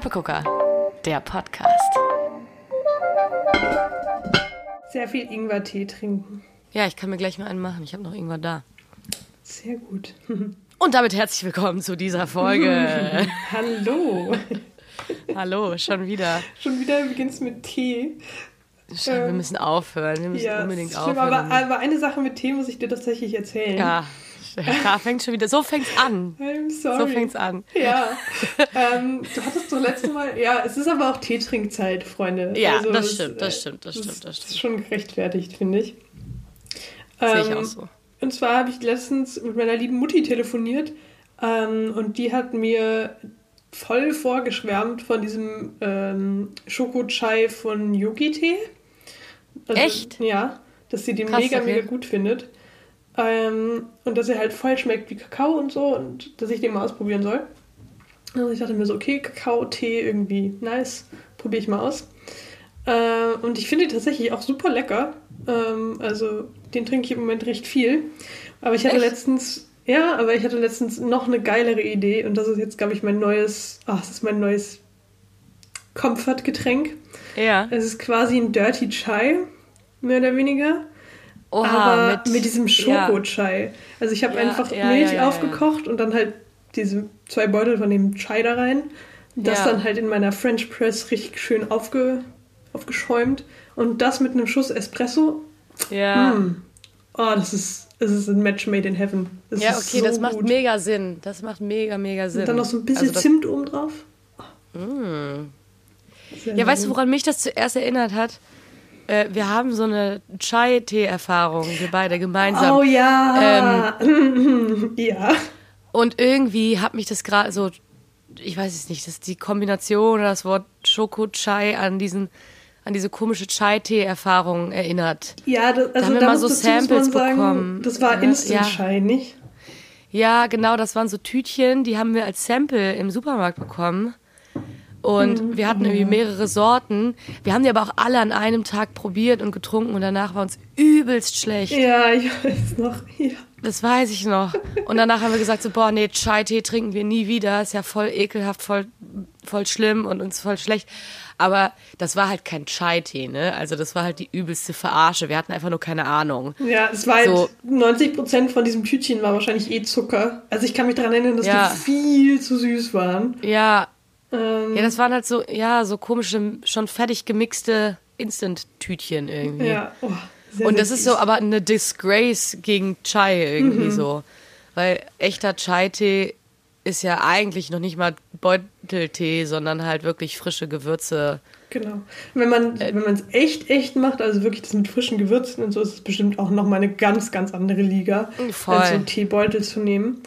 Steppegucker, der Podcast. Sehr viel Ingwer-Tee trinken. Ja, ich kann mir gleich mal einen machen. Ich habe noch Ingwer da. Sehr gut. Und damit herzlich willkommen zu dieser Folge. Hallo. Hallo, schon wieder. Schon wieder beginnst mit Tee. Schau, wir müssen aufhören. Wir müssen Ja, unbedingt schlimm, aufhören. aber, aber eine Sache mit Tee muss ich dir tatsächlich erzählen. ja, da fängt schon wieder. So fängt's an. I'm sorry. So fängt's an. Ja. ähm, du hattest doch letztes Mal. Ja, es ist aber auch Teetrinkzeit, Freunde. Ja, das es, stimmt, das äh, stimmt, das stimmt, das ist stimmt. schon gerechtfertigt, finde ich. Sehe ich Ähm, auch so. Und zwar habe ich letztens mit meiner lieben Mutti telefoniert ähm, und die hat mir voll vorgeschwärmt von diesem ähm, Schoko-Chai von Yogi-Tee. Also, Echt? Ja, dass sie den Krass, mega, okay. mega gut findet. Ähm, und dass er halt voll schmeckt wie Kakao und so und dass ich den mal ausprobieren soll. Also ich dachte mir so, okay, Kakao-Tee irgendwie nice, probiere ich mal aus. Äh, und ich finde ihn tatsächlich auch super lecker. Ähm, also den trinke ich im Moment recht viel. Aber ich hatte Echt? letztens, ja, aber ich hatte letztens noch eine geilere Idee und das ist jetzt, glaube ich, mein neues, ach, das ist mein neues Comfort-Getränk. Ja. Es ist quasi ein Dirty Chai, mehr oder weniger. Oha, aber mit, mit, diesem ja. Schoko-Chai. Also ich habe Ja, einfach ja, Milch ja, ja, ja. aufgekocht und dann halt diese zwei Beutel von dem Chai da rein. Das Ja. dann halt in meiner French Press richtig schön aufge, aufgeschäumt. Und das mit einem Schuss Espresso. Ja. Mm. Oh, das ist, das ist ein Match made in heaven. Das Ja, okay, so das macht gut. mega Sinn. Das macht mega, mega Sinn. Und dann noch so ein bisschen Also Zimt oben drauf. Mm. Ja, weißt du, woran mich das zuerst erinnert hat? Äh, wir haben so eine Chai-Tee-Erfahrung, wir beide gemeinsam. Oh ja. Ähm. ja. Und irgendwie hat mich das gerade so, ich weiß es nicht, das die Kombination oder das Wort Schoko-Chai an diesen, an diese komische Chai-Tee-Erfahrung erinnert. Ja, das, also haben wir da mal so Samples sagen, bekommen. Das war Ja, Instant ja. Nicht? Ja, genau, das waren so Tütchen, die haben wir als Sample im Supermarkt bekommen. Und wir hatten irgendwie mehrere Sorten. Wir haben die aber auch alle an einem Tag probiert und getrunken und danach war uns übelst schlecht. Ja, ich weiß noch. Ja. Das weiß ich noch. Und danach haben wir gesagt so, boah, nee, Chai-Tee trinken wir nie wieder. Ist ja voll ekelhaft, voll, voll schlimm und uns voll schlecht. Aber das war halt kein Chai-Tee, ne? Also das war halt die übelste Verarsche. Wir hatten einfach nur keine Ahnung. Ja, es war halt, So. 90% von diesem Tütchen war wahrscheinlich eh Zucker. Also ich kann mich daran erinnern, dass Ja. die viel zu süß waren. Ja, Ähm, ja, das waren halt so, ja, so komische, schon fertig gemixte Instant-Tütchen irgendwie. ja. Oh, sehr, Und sehr das ist fies. so aber eine Disgrace gegen Chai irgendwie Mhm. so. Weil echter Chai-Tee ist ja eigentlich noch nicht mal Beuteltee, sondern halt wirklich frische Gewürze. Genau. Wenn man Äh, wenn man es echt, echt macht, also wirklich das mit frischen Gewürzen und so, ist es bestimmt auch nochmal eine ganz, ganz andere Liga, Voll. als so einen Teebeutel zu nehmen.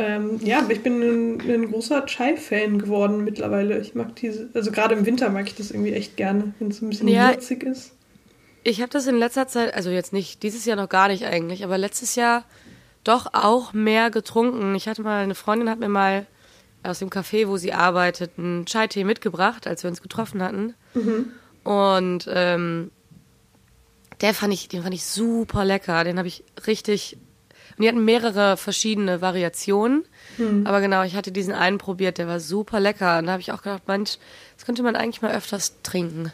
Ähm, ja, aber ich bin ein, ein großer Chai-Fan geworden mittlerweile. Ich mag diese, also gerade im Winter mag ich das irgendwie echt gerne, wenn es ein bisschen Ja. würzig ist. Ich habe das in letzter Zeit, also jetzt nicht, dieses Jahr noch gar nicht eigentlich, aber letztes Jahr doch auch mehr getrunken. Ich hatte mal, eine Freundin hat mir mal aus dem Café, wo sie arbeitet, einen Chai-Tee mitgebracht, als wir uns getroffen hatten. Und ähm, der fand ich, den fand ich super lecker. Den habe ich richtig. Und die hatten mehrere verschiedene Variationen. Aber genau, ich hatte diesen einen probiert, der war super lecker. Und da habe ich auch gedacht, Mensch, das könnte man eigentlich mal öfters trinken.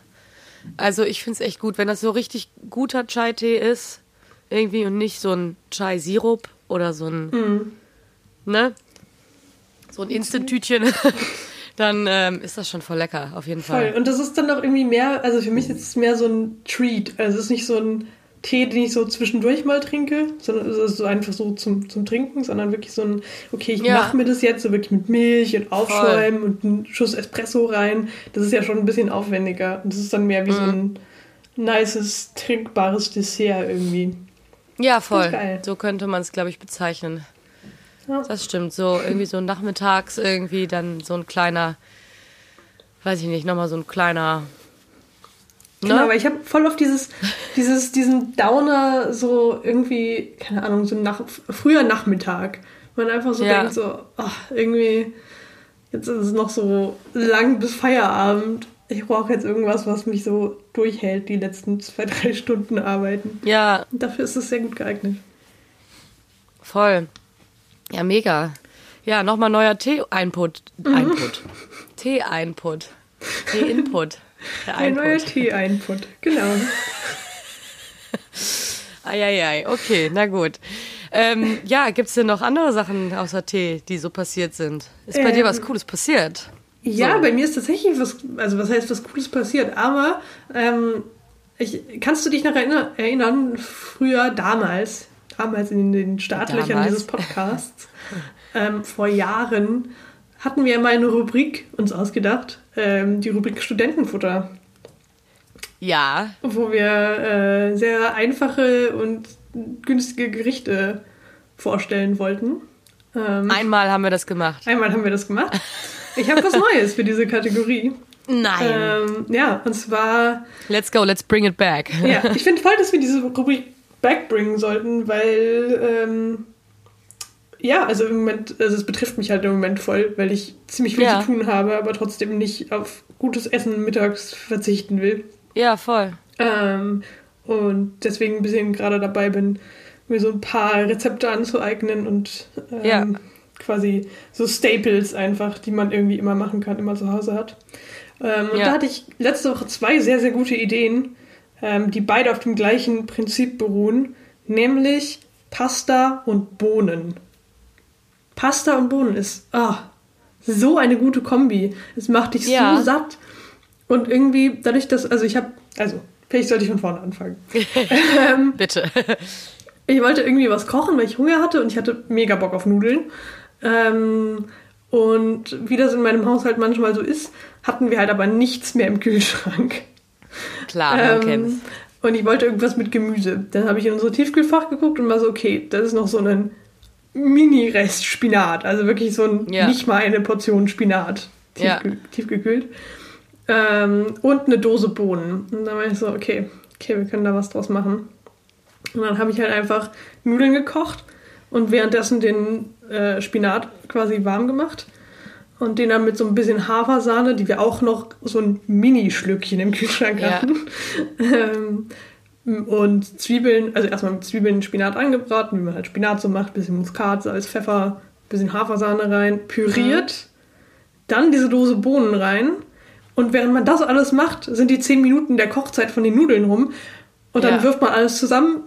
Also ich finde es echt gut, wenn das so richtig guter Chai-Tee ist, irgendwie und nicht so ein Chai-Sirup oder so ein, ne? So ein Instant-Tütchen, dann ähm, ist das schon voll lecker, auf jeden Voll. Fall. Und das ist dann auch irgendwie mehr, also für mich ist es mehr so ein Treat. Also es ist nicht so ein Tee, den ich so zwischendurch mal trinke, sondern es ist so einfach so zum, zum Trinken, sondern wirklich so ein, okay, ich Ja. mache mir das jetzt so wirklich mit Milch und Aufschäumen und einen Schuss Espresso rein. Das ist ja schon ein bisschen aufwendiger. Und das ist dann mehr wie so Mhm. ein nices, trinkbares Dessert irgendwie. Ja, voll. So könnte man es, glaube ich, bezeichnen. Ja. Das stimmt. So irgendwie so nachmittags irgendwie dann so ein kleiner, weiß ich nicht, nochmal so ein kleiner. Ne? Genau, aber ich habe voll auf dieses, dieses, diesen Downer so irgendwie, keine Ahnung, so nach, früher Nachmittag. Man einfach so Ja. denkt so, ach, irgendwie, jetzt ist es noch so lang bis Feierabend. Ich brauche jetzt irgendwas, was mich so durchhält, die letzten zwei, drei Stunden arbeiten. Ja, Und dafür ist es sehr gut geeignet. voll. Ja, mega. Ja, nochmal neuer Tee-Einput. Einput. Tee-Einput. Tee-Input. Der Ein neuer Einput. Tee-Input, genau. Eieiei, okay, na gut. Ähm, ja, gibt's denn noch andere Sachen außer Tee, die so passiert sind? Ist bei dir was Ähm, Cooles passiert? Ja, So. bei mir ist tatsächlich was, also was heißt was Cooles passiert, aber ähm, ich, kannst du dich noch erinner, erinnern, früher, damals, damals in den Startlöchern Damals? dieses Podcasts, ähm, vor Jahren, hatten wir mal eine Rubrik uns ausgedacht, ähm, die Rubrik Studentenfutter, Ja, wo wir äh, sehr einfache und günstige Gerichte vorstellen wollten. Ähm, einmal haben wir das gemacht. einmal haben wir das gemacht. Ich habe was Neues für diese Kategorie. Nein. Ähm, ja, und zwar, Let's go, let's bring it back. ja, ich finde voll, dass wir diese Rubrik backbringen sollten, weil, ähm, ja, also im Moment, also es betrifft mich halt im Moment voll, weil ich ziemlich viel Ja. zu tun habe, aber trotzdem nicht auf gutes Essen mittags verzichten will. Ja, voll. Ähm, und deswegen ein bisschen gerade dabei bin, mir so ein paar Rezepte anzueignen und ähm, Ja. quasi so Staples einfach, die man irgendwie immer machen kann, immer zu Hause hat. Ähm, und Ja. da hatte ich letzte Woche zwei sehr, sehr gute Ideen, ähm, die beide auf dem gleichen Prinzip beruhen, nämlich Pasta und Bohnen. Pasta und Bohnen ist ah, so eine gute Kombi. Es macht dich Ja. so satt. Und irgendwie, dadurch, dass, also ich habe, also, vielleicht sollte ich von vorne anfangen. ähm, Bitte. ich wollte irgendwie was kochen, weil ich Hunger hatte und ich hatte mega Bock auf Nudeln. Ähm, und wie das in meinem Haushalt manchmal so ist, hatten wir halt aber nichts mehr im Kühlschrank. Klar, man Ähm, kennt's. und ich wollte irgendwas mit Gemüse. Dann habe ich in unser Tiefkühlfach geguckt und war so, okay, das ist noch so ein Mini-Rest Spinat. Also wirklich so ein, Ja. nicht mal eine Portion Spinat. Ja. Tiefkühl, Tiefgekühlt. Ähm, und eine Dose Bohnen. Und dann war ich so, okay, okay, wir können da was draus machen. Und dann habe ich halt einfach Nudeln gekocht und währenddessen den äh, Spinat quasi warm gemacht. Und den dann mit so ein bisschen Hafersahne, die wir auch noch so ein Mini-Schlückchen im Kühlschrank Ja. hatten. ähm, und Zwiebeln, also erstmal mit Zwiebeln Spinat angebraten, wie man halt Spinat so macht, bisschen Muskat, Salz, Pfeffer, bisschen Hafersahne rein, püriert, dann diese Dose Bohnen rein. Und während man das alles macht, sind die 10 Minuten der Kochzeit von den Nudeln rum. Und dann Ja. wirft man alles zusammen.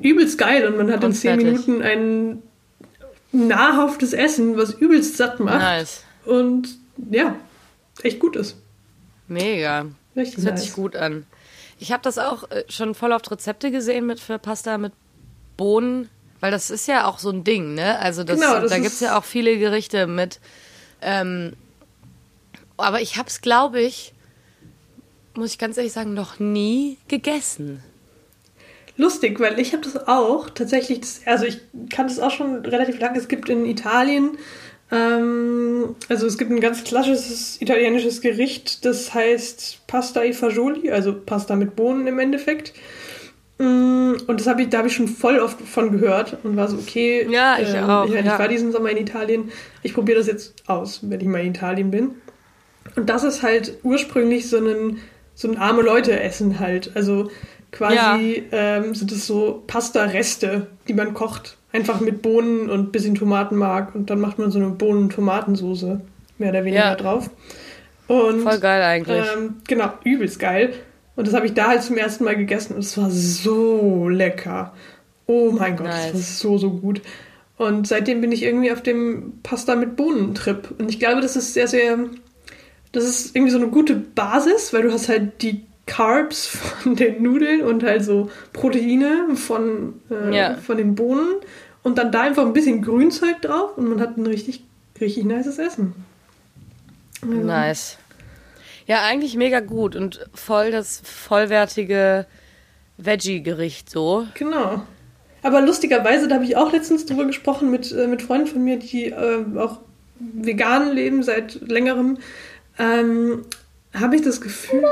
Übelst geil. Und man hat in Und 10 fertig. Minuten ein nahrhaftes Essen, was übelst satt macht. Nice. Und ja, echt gut ist. Mega. Richtig Das hört nice. sich gut an. Ich habe das auch äh, schon voll oft Rezepte gesehen mit für Pasta mit Bohnen, weil das ist ja auch so ein Ding, ne? Also das, Genau, das da ist- gibt's ja auch viele Gerichte mit. Ähm, aber ich habe es, glaube ich, muss ich ganz ehrlich sagen, noch nie gegessen. Lustig, weil ich habe das auch tatsächlich, das, also ich kann das auch schon relativ lange. Es gibt in Italien, ähm, also es gibt ein ganz klassisches italienisches Gericht, das heißt Pasta e Fagioli, also Pasta mit Bohnen im Endeffekt. Mm, Und das habe ich, da habe ich schon voll oft von gehört und war so, okay, Ja, ich auch, Ich, ja. ich war diesen Sommer in Italien, ich probiere das jetzt aus, wenn ich mal in Italien bin. Und das ist halt ursprünglich so ein, so ein arme Leute-Essen halt. Also quasi ähm, sind es so Pasta-Reste, die man kocht. Einfach mit Bohnen und bisschen Tomatenmark und dann macht man so eine Bohnen-Tomatensoße mehr oder weniger Ja. drauf. Und Voll geil eigentlich. ähm, genau, übelst geil. Und das habe ich da halt zum ersten Mal gegessen und es war so lecker. Oh mein Gott, Nice. das war so, so gut. Und seitdem bin ich irgendwie auf dem Pasta mit Bohnen-Trip. Und ich glaube, das ist sehr, sehr. Das ist irgendwie so eine gute Basis, weil du hast halt die Carbs von den Nudeln und halt so Proteine von, äh, Ja. von den Bohnen. Und dann da einfach ein bisschen Grünzeug drauf und man hat ein richtig, richtig nices Essen. Also, Nice. Ja, eigentlich mega gut und voll das vollwertige Veggie-Gericht so. Genau. Aber lustigerweise, da habe ich auch letztens drüber gesprochen mit, äh, mit Freunden von mir, die äh, auch vegan leben seit längerem, ähm, habe ich das Gefühl.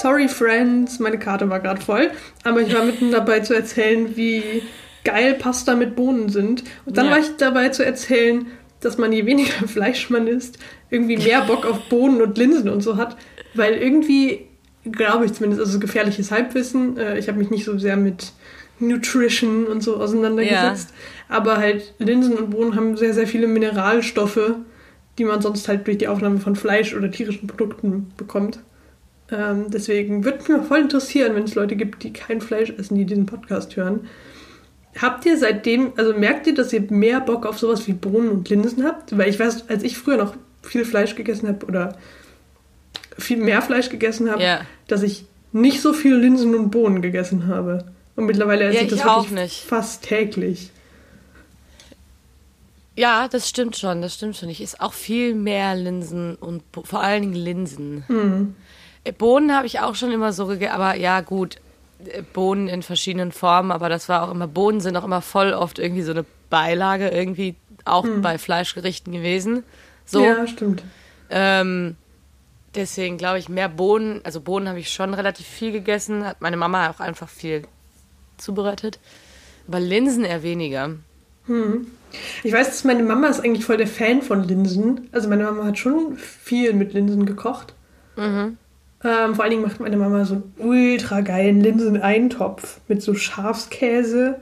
Sorry, Friends, meine Karte war gerade voll, aber ich war mitten dabei zu erzählen, wie geil Pasta mit Bohnen sind. Und dann Ja. war ich dabei zu erzählen, dass man je weniger Fleisch man isst, irgendwie mehr Bock auf Bohnen und Linsen und so hat, weil irgendwie glaube ich zumindest, also gefährliches Halbwissen. Äh, ich habe mich nicht so sehr mit Nutrition und so auseinandergesetzt. Ja. Aber halt Linsen und Bohnen haben sehr, sehr viele Mineralstoffe, die man sonst halt durch die Aufnahme von Fleisch oder tierischen Produkten bekommt. Ähm, deswegen würde mich voll interessieren, wenn es Leute gibt, die kein Fleisch essen, die diesen Podcast hören. Habt ihr seitdem, also merkt ihr, dass ihr mehr Bock auf sowas wie Bohnen und Linsen habt? Weil ich weiß, als ich früher noch viel Fleisch gegessen habe oder viel mehr Fleisch gegessen habe, ja. dass ich nicht so viel Linsen und Bohnen gegessen habe. Und mittlerweile esse ja, ich das ich fast täglich. Ja, das stimmt schon, das stimmt schon. Ich esse auch viel mehr Linsen und Bo vor allen Dingen Linsen. Mhm. Bohnen habe ich auch schon immer so gegessen, aber ja, gut, äh, Bohnen in verschiedenen Formen, aber das war auch immer, Bohnen sind auch immer voll oft irgendwie so eine Beilage, irgendwie auch mhm. bei Fleischgerichten gewesen. So. Ja, stimmt. Ähm, deswegen glaube ich, mehr Bohnen, also Bohnen habe ich schon relativ viel gegessen, hat meine Mama auch einfach viel zubereitet. Aber Linsen eher weniger. Hm. Ich weiß, dass meine Mama ist eigentlich voll der Fan von Linsen. Also meine Mama hat schon viel mit Linsen gekocht. Mhm. Ähm, vor allen Dingen macht meine Mama so einen ultra geilen Linseneintopf mit so Schafskäse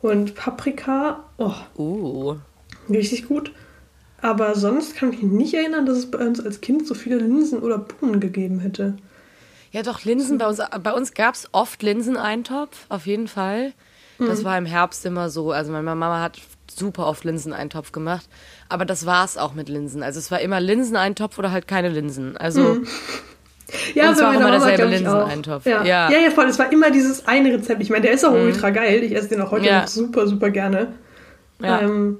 und Paprika. Oh. Uh. Richtig gut. Aber sonst kann ich mich nicht erinnern, dass es bei uns als Kind so viele Linsen oder Bohnen gegeben hätte. Ja, doch, Linsen. Bei uns, bei uns gab es oft Linseneintopf, auf jeden Fall. Das mhm. war im Herbst immer so. Also meine Mama hat super oft Linseneintopf gemacht. Aber das war es auch mit Linsen. Also es war immer Linseneintopf oder halt keine Linsen. Also. Mhm. Ja, und es war immer Mama, derselbe Linseneintopf. Ja. Ja. ja. ja, voll. Es war immer dieses eine Rezept. Ich meine, der ist auch mhm. ultra geil. Ich esse den auch heute ja. noch super, super gerne. Ja. Ähm,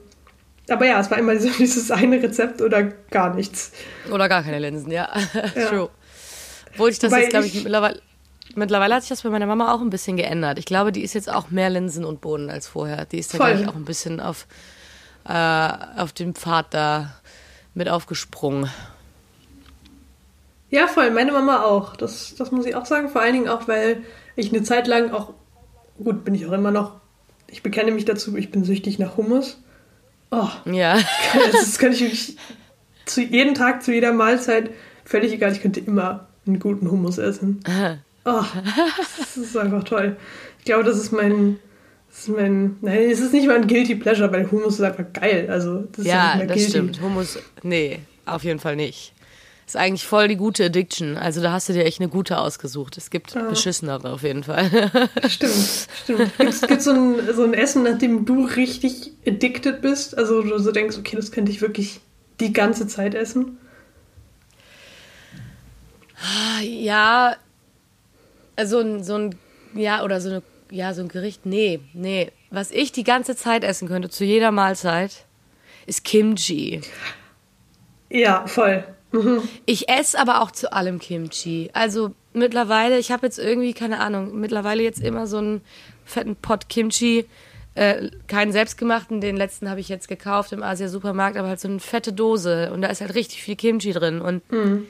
aber ja, es war immer so dieses eine Rezept oder gar nichts. Oder gar keine Linsen, ja. ja. True. Obwohl ich das Wobei jetzt, glaube ich, ich, mittlerweile, mittlerweile hat sich das bei meiner Mama auch ein bisschen geändert. Ich glaube, die ist jetzt auch mehr Linsen und Bohnen als vorher. Die ist da, glaube ich, auch ein bisschen auf, äh, auf dem Pfad da mit aufgesprungen. Ja, voll. Meine Mama auch. Das, das muss ich auch sagen. Vor allen Dingen auch, weil ich eine Zeit lang auch, gut, bin ich auch immer noch, ich bekenne mich dazu, ich bin süchtig nach Hummus. Oh. Ja. Das könnte ich wirklich zu jeden Tag, zu jeder Mahlzeit, völlig egal, ich könnte immer einen guten Hummus essen. Oh, das ist einfach toll. Ich glaube, das ist mein, das ist mein, nein, es ist nicht mal ein Guilty Pleasure, weil Hummus ist einfach geil. Also, das ist ja, ja das guilty. stimmt. Hummus, nee, auf jeden Fall nicht. Ist eigentlich voll die gute Addiction. Also da hast du dir echt eine gute ausgesucht. Es gibt ja. beschissenere auf jeden Fall. Stimmt, stimmt. Gibt es so ein, so ein Essen, nachdem du richtig addicted bist? Also du so denkst, okay, das könnte ich wirklich die ganze Zeit essen? Ja, also so ein, ja, oder so eine, ja, so ein Gericht, nee, nee. Was ich die ganze Zeit essen könnte, zu jeder Mahlzeit, ist Kimchi. Ja, voll. Mhm. Ich esse aber auch zu allem Kimchi. Also mittlerweile, ich habe jetzt irgendwie, keine Ahnung, mittlerweile jetzt immer so einen fetten Pot Kimchi. Äh, keinen selbstgemachten, den letzten habe ich jetzt gekauft im Asia-Supermarkt, aber halt so eine fette Dose und da ist halt richtig viel Kimchi drin. Und mhm.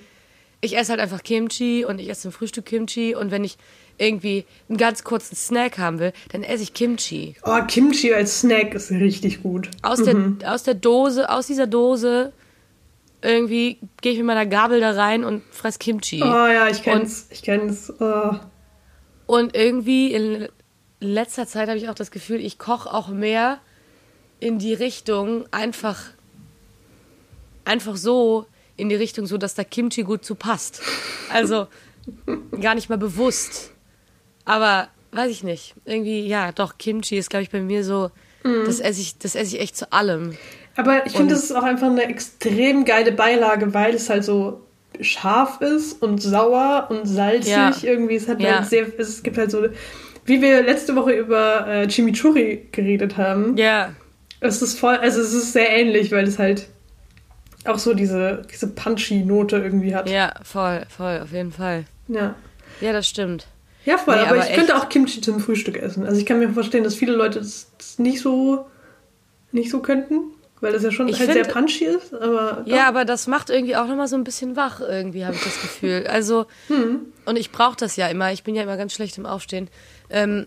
Ich esse halt einfach Kimchi und ich esse zum Frühstück Kimchi und wenn ich irgendwie einen ganz kurzen Snack haben will, dann esse ich Kimchi. Oh, Kimchi als Snack ist richtig gut. Aus, mhm. der, aus der Dose, aus dieser Dose irgendwie gehe ich mit meiner Gabel da rein und fress Kimchi. Oh ja, ich kenn's. Und, ich kenn's. Oh. Und irgendwie in letzter Zeit habe ich auch das Gefühl, ich koche auch mehr in die Richtung einfach einfach so in die Richtung so, dass da Kimchi gut zu passt. Also gar nicht mal bewusst. Aber weiß ich nicht. Irgendwie ja, doch Kimchi ist glaube ich bei mir so mm. das esse ich das esse ich echt zu allem. Aber ich finde, das ist auch einfach eine extrem geile Beilage, weil es halt so scharf ist und sauer und salzig. Ja. Irgendwie, es hat ja. halt sehr, es gibt halt so, wie wir letzte Woche über äh, Chimichurri geredet haben. Ja. Es ist voll, also es ist sehr ähnlich, weil es halt auch so diese, diese punchy-Note irgendwie hat. Ja, voll, voll, auf jeden Fall. Ja. Ja, das stimmt. Ja, voll, nee, aber, aber, ich echt. könnte auch Kimchi zum Frühstück essen. Also ich kann mir vorstellen, dass viele Leute das, das nicht so nicht so könnten. Weil das ja schon ich halt find, sehr punchy ist, aber. Doch. Ja, aber das macht irgendwie auch nochmal so ein bisschen wach, irgendwie, habe ich das Gefühl. Also, hm. und ich brauche das ja immer. Ich bin ja immer ganz schlecht im Aufstehen. Ähm,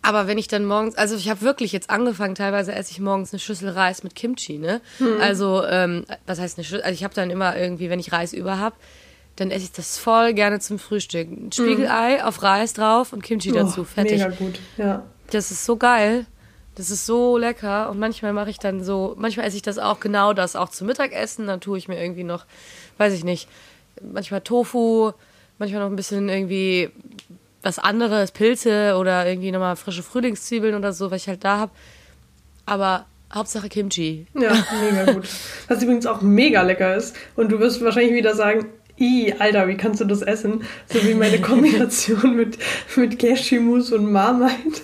aber wenn ich dann morgens, also ich habe wirklich jetzt angefangen, teilweise esse ich morgens eine Schüssel Reis mit Kimchi, ne? Hm. Also, ähm, was heißt eine Schüssel? Also ich habe dann immer irgendwie, wenn ich Reis über habe, dann esse ich das voll gerne zum Frühstück. Ein Spiegelei hm. auf Reis drauf und Kimchi oh, dazu. Fertig. Mega gut, ja. Das ist so geil. Das ist so lecker. Und manchmal mache ich dann so, manchmal esse ich das auch genau das auch zum Mittagessen. Dann tue ich mir irgendwie noch, weiß ich nicht, manchmal Tofu, manchmal noch ein bisschen irgendwie was anderes, Pilze oder irgendwie nochmal frische Frühlingszwiebeln oder so, was ich halt da habe. Aber Hauptsache Kimchi. Ja, mega gut. Was übrigens auch mega lecker ist. Und du wirst wahrscheinlich wieder sagen, I, Alter, wie kannst du das essen? So wie meine Kombination mit, mit Cashewmus und Marmite.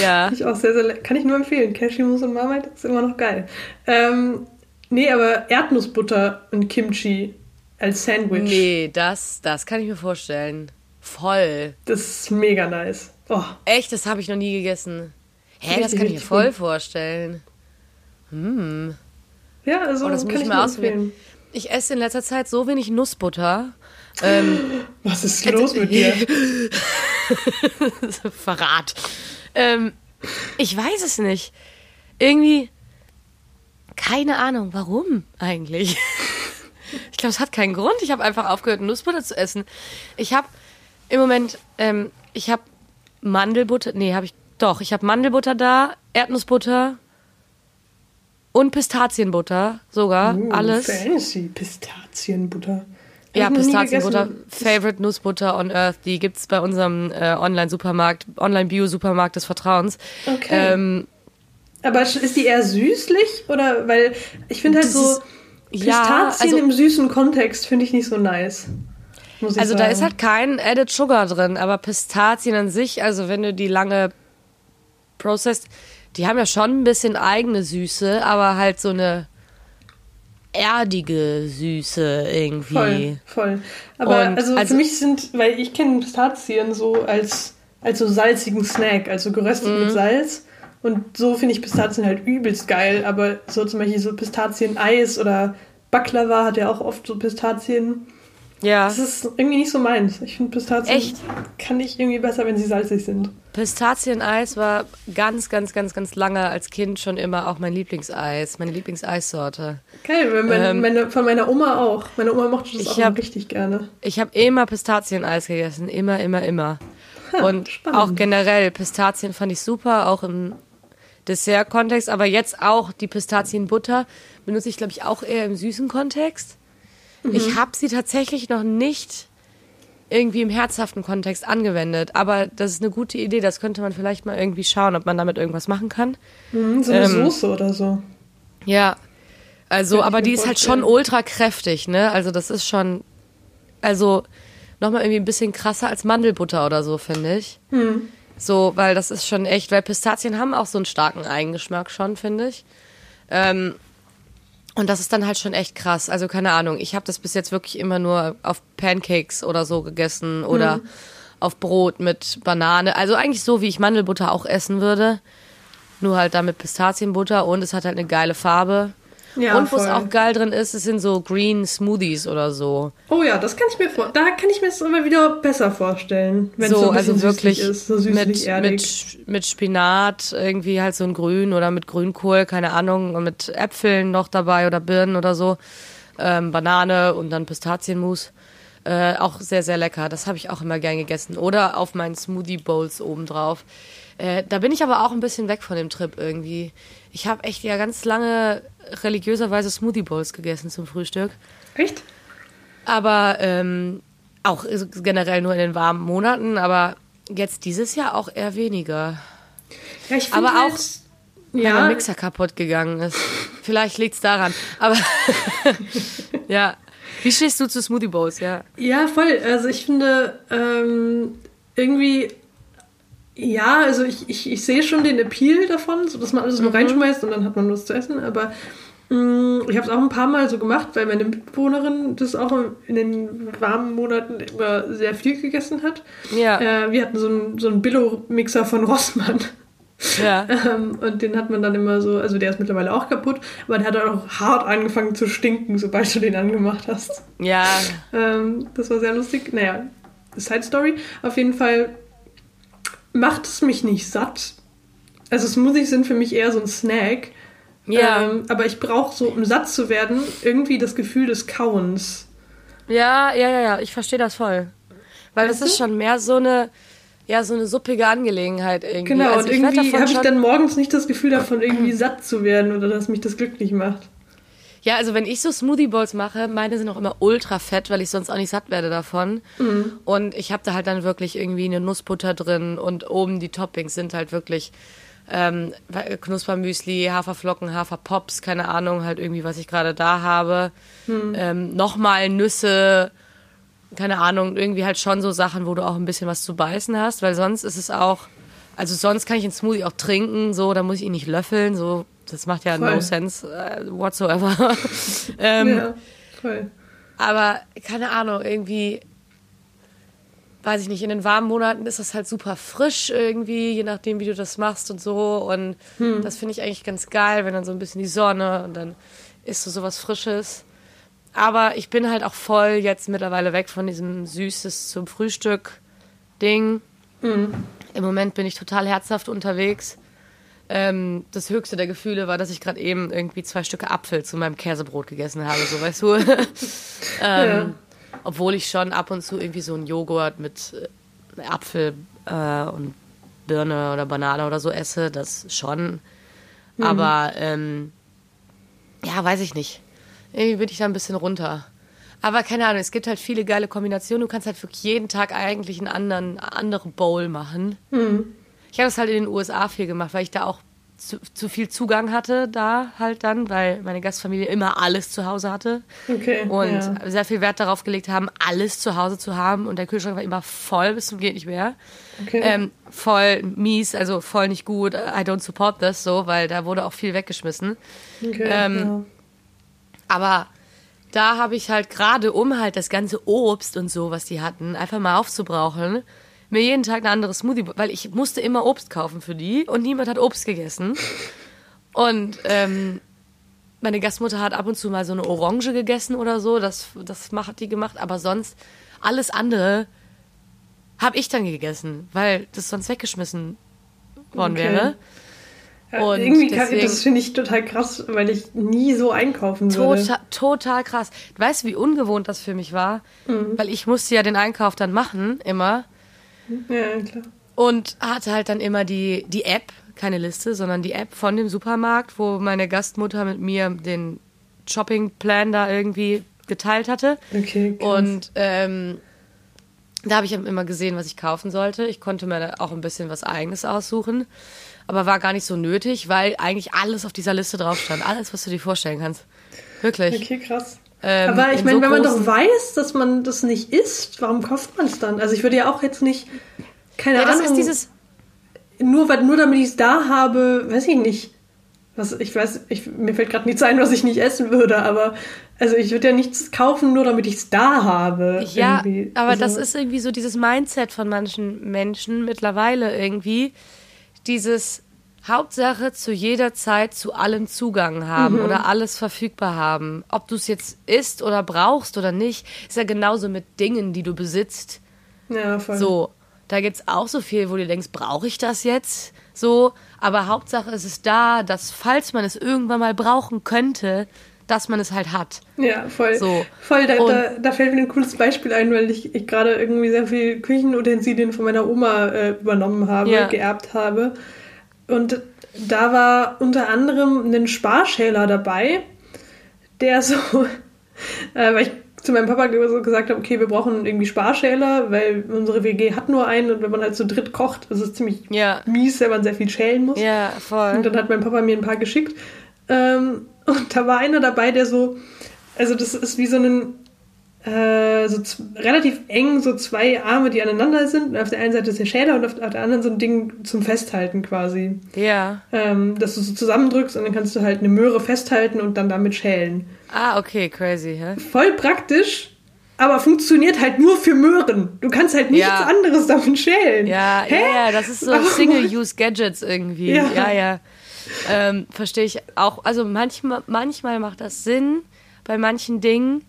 Ja. Ich auch sehr, sehr Kann ich nur empfehlen. Cashewmus und Marmite ist immer noch geil. Ähm, nee, aber Erdnussbutter und Kimchi als Sandwich. Nee, das, das kann ich mir vorstellen. Voll. Das ist mega nice. Oh. Echt, das habe ich noch nie gegessen. Hä, Richtig, das kann ich mir voll gut. vorstellen. Hm. Ja, also Oh, das muss kann ich ich nur ausprobieren. Ich esse in letzter Zeit so wenig Nussbutter. Ähm, Was ist los mit dir? Verrat. Ähm, ich weiß es nicht. Irgendwie, keine Ahnung, warum eigentlich. Ich glaube, es hat keinen Grund. Ich habe einfach aufgehört, Nussbutter zu essen. Ich habe im Moment, ähm, ich habe Mandelbutter, nee, habe ich, doch, ich habe Mandelbutter da, Erdnussbutter und Pistazienbutter sogar, Uh, alles. Fancy. Pistazienbutter. Ja, Pistazienbutter. Favorite Nussbutter on Earth, die gibt's bei unserem äh, Online-Supermarkt, Online-Bio-Supermarkt des Vertrauens. Okay. Ähm, Aber ist die eher süßlich? Oder, weil ich finde halt so ist- ja, Pistazien also- im süßen Kontext finde ich nicht so nice. Muss also da ist halt kein Added Sugar drin, aber Pistazien an sich, also wenn du die lange processed, die haben ja schon ein bisschen eigene Süße, aber halt so eine erdige Süße irgendwie. Voll, voll. Aber Und also, also- für mich sind, weil ich kenne Pistazien so als, als so salzigen Snack, also geröstet Mhm. mit Salz. Und so finde ich Pistazien halt übelst geil. Aber so zum Beispiel so Pistazien-Eis oder Baklava hat ja auch oft so Pistazien. Ja. Das ist irgendwie nicht so meins. Ich finde Pistazien Echt? kann ich irgendwie besser, wenn sie salzig sind. Pistazieneis war ganz, ganz, ganz, ganz lange als Kind schon immer auch mein Lieblingseis, meine Lieblingseissorte. Geil, mein, Ähm, meine, von meiner Oma auch. Meine Oma mochte das auch hab- richtig gerne. Ich habe immer Pistazieneis gegessen, immer, immer, immer. Und spannend. auch generell, Pistazien fand ich super, auch im Dessert-Kontext, aber jetzt auch die Pistazienbutter benutze ich, glaube ich, auch eher im süßen Kontext. Ich habe sie tatsächlich noch nicht irgendwie im herzhaften Kontext angewendet, aber das ist eine gute Idee, das könnte man vielleicht mal irgendwie schauen, ob man damit irgendwas machen kann. Mhm, so eine Ähm, Soße oder so. Ja, also, aber die ist halt schon ultra kräftig, ne? Also das ist schon, also nochmal irgendwie ein bisschen krasser als Mandelbutter oder so, finde ich. Hm. So, weil das ist schon echt, weil Pistazien haben auch so einen starken Eigengeschmack schon, finde ich. Ähm, und das ist dann halt schon echt krass. Also keine Ahnung, ich habe das bis jetzt wirklich immer nur auf Pancakes oder so gegessen oder Hm. auf Brot mit Banane. Also eigentlich so, wie ich Mandelbutter auch essen würde. Nur halt da mit Pistazienbutter und es hat halt eine geile Farbe. Ja, und wo es voll. auch geil drin ist, es sind so Green Smoothies oder so. Oh ja, das kann ich mir vor. Da kann ich mir es aber wieder besser vorstellen, wenn es so, so ein bisschen also wirklich ist, so mit, mit, mit Spinat, irgendwie halt so ein Grün oder mit Grünkohl, keine Ahnung, und mit Äpfeln noch dabei oder Birnen oder so. Ähm, Banane und dann Pistazienmus. Äh, auch sehr, sehr lecker. Das habe ich auch immer gern gegessen. Oder auf meinen Smoothie Bowls obendrauf. Äh, da bin ich aber auch ein bisschen weg von dem Trip irgendwie. Ich habe echt ja ganz lange religiöserweise Smoothie Bowls gegessen zum Frühstück. Echt? Aber ähm, auch generell nur in den warmen Monaten, aber jetzt dieses Jahr auch eher weniger. Ja, ich Aber auch, halt, Weil mein ja, Mixer kaputt gegangen ist. Vielleicht liegt's daran. Aber ja. Wie stehst du zu Smoothie Bowls? Ja. ja, voll. Also ich finde ähm, irgendwie, ja, also ich, ich, ich sehe schon den Appeal davon, so dass man alles Mhm. nur reinschmeißt und dann hat man was zu essen. Aber mh, ich habe es auch ein paar Mal so gemacht, weil meine Mitbewohnerin das auch in den warmen Monaten immer sehr viel gegessen hat. Ja. Äh, wir hatten so einen, so einen Billo-Mixer von Rossmann. Ja. Ähm, und den hat man dann immer so, also der ist mittlerweile auch kaputt, aber der hat auch hart angefangen zu stinken, sobald du den angemacht hast. Ja. Ähm, das war sehr lustig. Naja, Side Story. Auf jeden Fall macht es mich nicht satt. Also Smoothies sind für mich eher so ein Snack. Ja. Ähm, aber ich brauche so, um satt zu werden, irgendwie das Gefühl des Kauens. Ja, ja, ja, ja. Ich verstehe das voll. Weil Weißt das ist du? schon mehr so eine. ja, so eine suppige Angelegenheit irgendwie. Genau, also und irgendwie habe ich dann morgens nicht das Gefühl davon, irgendwie satt zu werden oder dass mich das glücklich macht. Ja, also wenn ich so Smoothie Bowls mache, meine sind auch immer ultra fett, weil ich sonst auch nicht satt werde davon. Mhm. Und ich habe da halt dann wirklich irgendwie eine Nussbutter drin und oben die Toppings sind halt wirklich ähm, Knuspermüsli, Haferflocken, Haferpops, keine Ahnung, halt irgendwie, was ich gerade da habe. Mhm. Ähm, Nochmal Nüsse, keine Ahnung, irgendwie halt schon so Sachen, wo du auch ein bisschen was zu beißen hast, weil sonst ist es auch, also sonst kann ich einen Smoothie auch trinken, so, da muss ich ihn nicht löffeln, so, das macht ja voll. no sense uh, whatsoever. ähm, ja, voll. Aber keine Ahnung, irgendwie, weiß ich nicht, in den warmen Monaten ist das halt super frisch irgendwie, je nachdem, wie du das machst und so. Und hm. das finde ich eigentlich ganz geil, wenn dann so ein bisschen die Sonne und dann isst du sowas Frisches. Aber ich bin halt auch voll jetzt mittlerweile weg von diesem Süßes zum Frühstück-Ding. Mhm. Im Moment bin ich total herzhaft unterwegs. Ähm, das höchste der Gefühle war, dass ich gerade eben irgendwie zwei Stücke Apfel zu meinem Käsebrot gegessen habe, so weißt du. ähm, ja. Obwohl ich schon ab und zu irgendwie so einen Joghurt mit äh, Apfel äh, und Birne oder Banane oder so esse, das schon. Mhm. Aber ähm, ja, weiß ich nicht. Irgendwie bin ich da ein bisschen runter. Aber keine Ahnung, es gibt halt viele geile Kombinationen. Du kannst halt für jeden Tag eigentlich einen anderen andere Bowl machen. Mhm. Ich habe das halt in den USA viel gemacht, weil ich da auch zu, zu, viel Zugang hatte da halt dann, weil meine Gastfamilie immer alles zu Hause hatte. Okay, und ja. sehr viel Wert darauf gelegt haben, alles zu Hause zu haben. Und der Kühlschrank war immer voll bis zum geht nicht mehr. Okay. Ähm, voll mies, also voll nicht gut. I don't support this so, weil da wurde auch viel weggeschmissen. Okay, ähm, ja. Aber da habe ich halt gerade, um halt das ganze Obst und so, was die hatten, einfach mal aufzubrauchen, mir jeden Tag ein anderes Smoothie, weil ich musste immer Obst kaufen für die und niemand hat Obst gegessen. Und ähm, meine Gastmutter hat ab und zu mal so eine Orange gegessen oder so, das, das hat die gemacht, aber sonst alles andere habe ich dann gegessen, weil das sonst weggeschmissen worden okay. wäre. Und irgendwie kann, das finde ich total krass, weil ich nie so einkaufen würde. Total, total krass. Weißt du, wie ungewohnt das für mich war? Mhm. Weil ich musste ja den Einkauf dann machen, immer. Ja, klar. Und hatte halt dann immer die, die App, keine Liste, sondern die App von dem Supermarkt, wo meine Gastmutter mit mir den Shoppingplan da irgendwie geteilt hatte. Okay, krass. Und ähm, da habe ich immer gesehen, was ich kaufen sollte. Ich konnte mir da auch ein bisschen was Eigenes aussuchen aber war gar nicht so nötig, weil eigentlich alles auf dieser Liste drauf stand. Alles, was du dir vorstellen kannst. Wirklich. Okay, krass. Ähm, aber ich meine, so wenn man doch weiß, dass man das nicht isst, warum kauft man es dann? Also ich würde ja auch jetzt nicht, keine ja, Ahnung. Das ist dieses nur, nur damit ich es da habe, weiß ich nicht. Was, ich weiß, ich, mir fällt gerade nichts ein, was ich nicht essen würde, aber also ich würde ja nichts kaufen, nur damit ich es da habe. Ja, irgendwie. aber also, das ist irgendwie so dieses Mindset von manchen Menschen mittlerweile irgendwie dieses Hauptsache zu jeder Zeit zu allem Zugang haben mhm. oder alles verfügbar haben. Ob du es jetzt isst oder brauchst oder nicht, ist ja genauso mit Dingen, die du besitzt. Ja, voll. So, da gibt es auch so viel, wo du denkst, brauche ich das jetzt? So, aber Hauptsache ist es da, dass falls man es irgendwann mal brauchen könnte, dass man es halt hat. Ja, voll. So. Voll, da, da, da, fällt mir ein cooles Beispiel ein, weil ich, ich gerade irgendwie sehr viel Küchenutensilien von meiner Oma äh, übernommen habe, ja. geerbt habe. Und da war unter anderem ein Sparschäler dabei, der so, äh, weil ich zu meinem Papa so gesagt habe, okay, wir brauchen irgendwie Sparschäler, weil unsere WG hat nur einen und wenn man halt zu dritt kocht, ist es ziemlich ja. mies, wenn man sehr viel schälen muss. Ja, voll. Und dann hat mein Papa mir ein paar geschickt. Ähm, und da war einer dabei, der so, also das ist wie so ein, äh, so relativ eng, so zwei Arme, die aneinander sind. Und auf der einen Seite ist der Schäler und auf der anderen so ein Ding zum Festhalten quasi. Ja. Ähm, dass du so zusammendrückst und dann kannst du halt eine Möhre festhalten und dann damit schälen. Ah, okay, crazy, hä? Voll praktisch, aber funktioniert halt nur für Möhren. Du kannst halt nichts ja. anderes damit schälen. Ja, Hä? ja, das ist so Single-Use-Gadgets irgendwie. Ja, ja. ja. Ähm, Verstehe ich auch. Also manchmal, manchmal macht das Sinn bei manchen Dingen,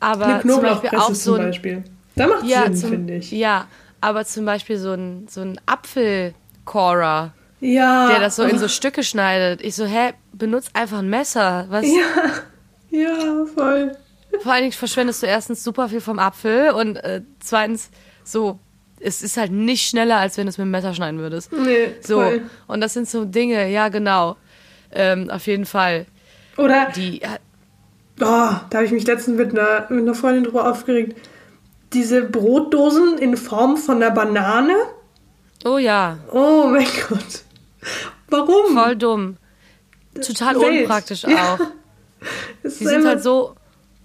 aber zum Beispiel auch so ein, Beispiel. Da macht ja, Sinn, finde ich. Ja, aber zum Beispiel so ein, so ein Apfelcorer, ja. der das so in so Stücke schneidet. Ich so, hä, benutzt einfach ein Messer. Was? Ja, ja, voll. Vor allen Dingen verschwendest du erstens super viel vom Apfel und äh, zweitens so es ist halt nicht schneller, als wenn du es mit dem Messer schneiden würdest. Nee, So, voll. und das sind so Dinge, ja, genau. Ähm, auf jeden Fall. Oder, Die, ja, oh, da habe ich mich letztens mit einer, mit einer Freundin drüber aufgeregt. Diese Brotdosen in Form von einer Banane. oh ja, Oh mein Gott. Warum? voll dumm. Total Welt. unpraktisch auch. Die sind halt so,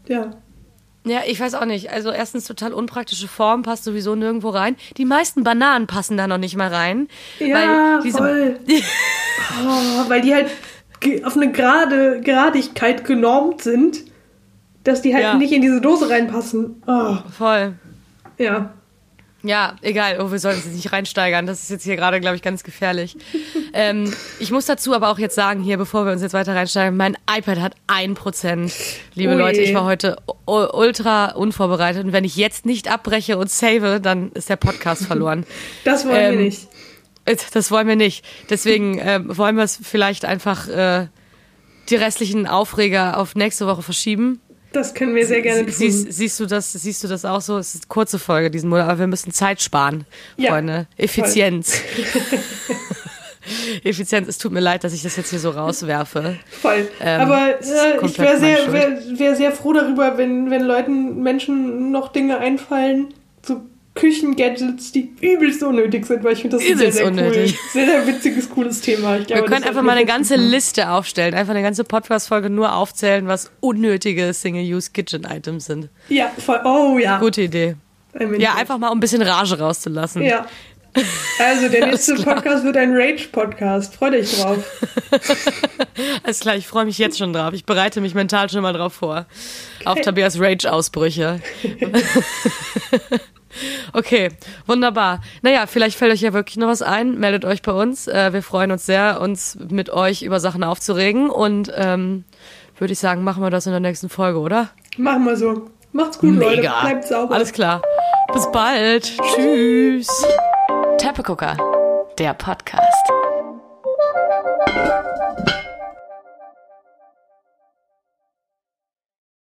Ja. Ja, ich weiß auch nicht. Also erstens total unpraktische Form, passt sowieso nirgendwo rein. Die meisten Bananen passen da noch nicht mal rein. Ja, weil voll. oh, weil die halt auf eine gerade Gradigkeit genormt sind, dass die halt Ja. nicht in diese Dose reinpassen. Oh, Voll. ja. Ja, egal. Oh, wir sollten uns nicht reinsteigern. Das ist jetzt hier gerade, glaube ich, ganz gefährlich. ähm, ich muss dazu aber auch jetzt sagen, hier, bevor wir uns jetzt weiter reinsteigern, mein iPad hat 1%. Liebe Ui. Leute, ich war heute ultra unvorbereitet. Und wenn ich jetzt nicht abbreche und save, dann ist der Podcast verloren. Das wollen Ähm, wir nicht. Äh, Das wollen wir nicht. Deswegen ähm, wollen wir es vielleicht einfach äh, die restlichen Aufreger auf nächste Woche verschieben. Das können wir sehr gerne tun. Sie, siehst, siehst du das? Siehst du das auch so? Es ist eine kurze Folge diesen Monat, aber wir müssen Zeit sparen, Ja, Freunde. Effizienz. Effizienz. Es tut mir leid, dass ich das jetzt hier so rauswerfe. Voll. Ähm, Aber äh, ich wäre sehr, wär, wär sehr froh darüber, wenn, wenn Leuten, Menschen noch Dinge einfallen, Küchengadgets, die übelst unnötig sind, weil ich finde das ein sehr, sehr unnötig. cool. Sehr, sehr witziges, cooles Thema. Glaube, Wir können einfach mal eine ganze machen. Liste aufstellen, einfach eine ganze Podcast-Folge nur aufzählen, was unnötige Single-Use-Kitchen-Items sind. Ja, voll. Oh ja. Gute Idee. Ein Ja, einfach mal um ein bisschen Rage rauszulassen. Ja. Also, der nächste. Podcast wird ein Rage-Podcast. Freu dich drauf. Alles klar, ich freue mich jetzt schon drauf. Ich bereite mich mental schon mal drauf vor. Auf Tobias Rage-Ausbrüche. okay, wunderbar. Naja, vielleicht fällt euch ja wirklich noch was ein. Meldet euch bei uns. Äh, wir freuen uns sehr, uns mit euch über Sachen aufzuregen. Und ähm, würde ich sagen, machen wir das in der nächsten Folge, oder? Machen wir so. Macht's gut, Leute. Mega. Bleibt sauber. Alles klar. Bis bald. Tschüss. Teppegucker, der Podcast.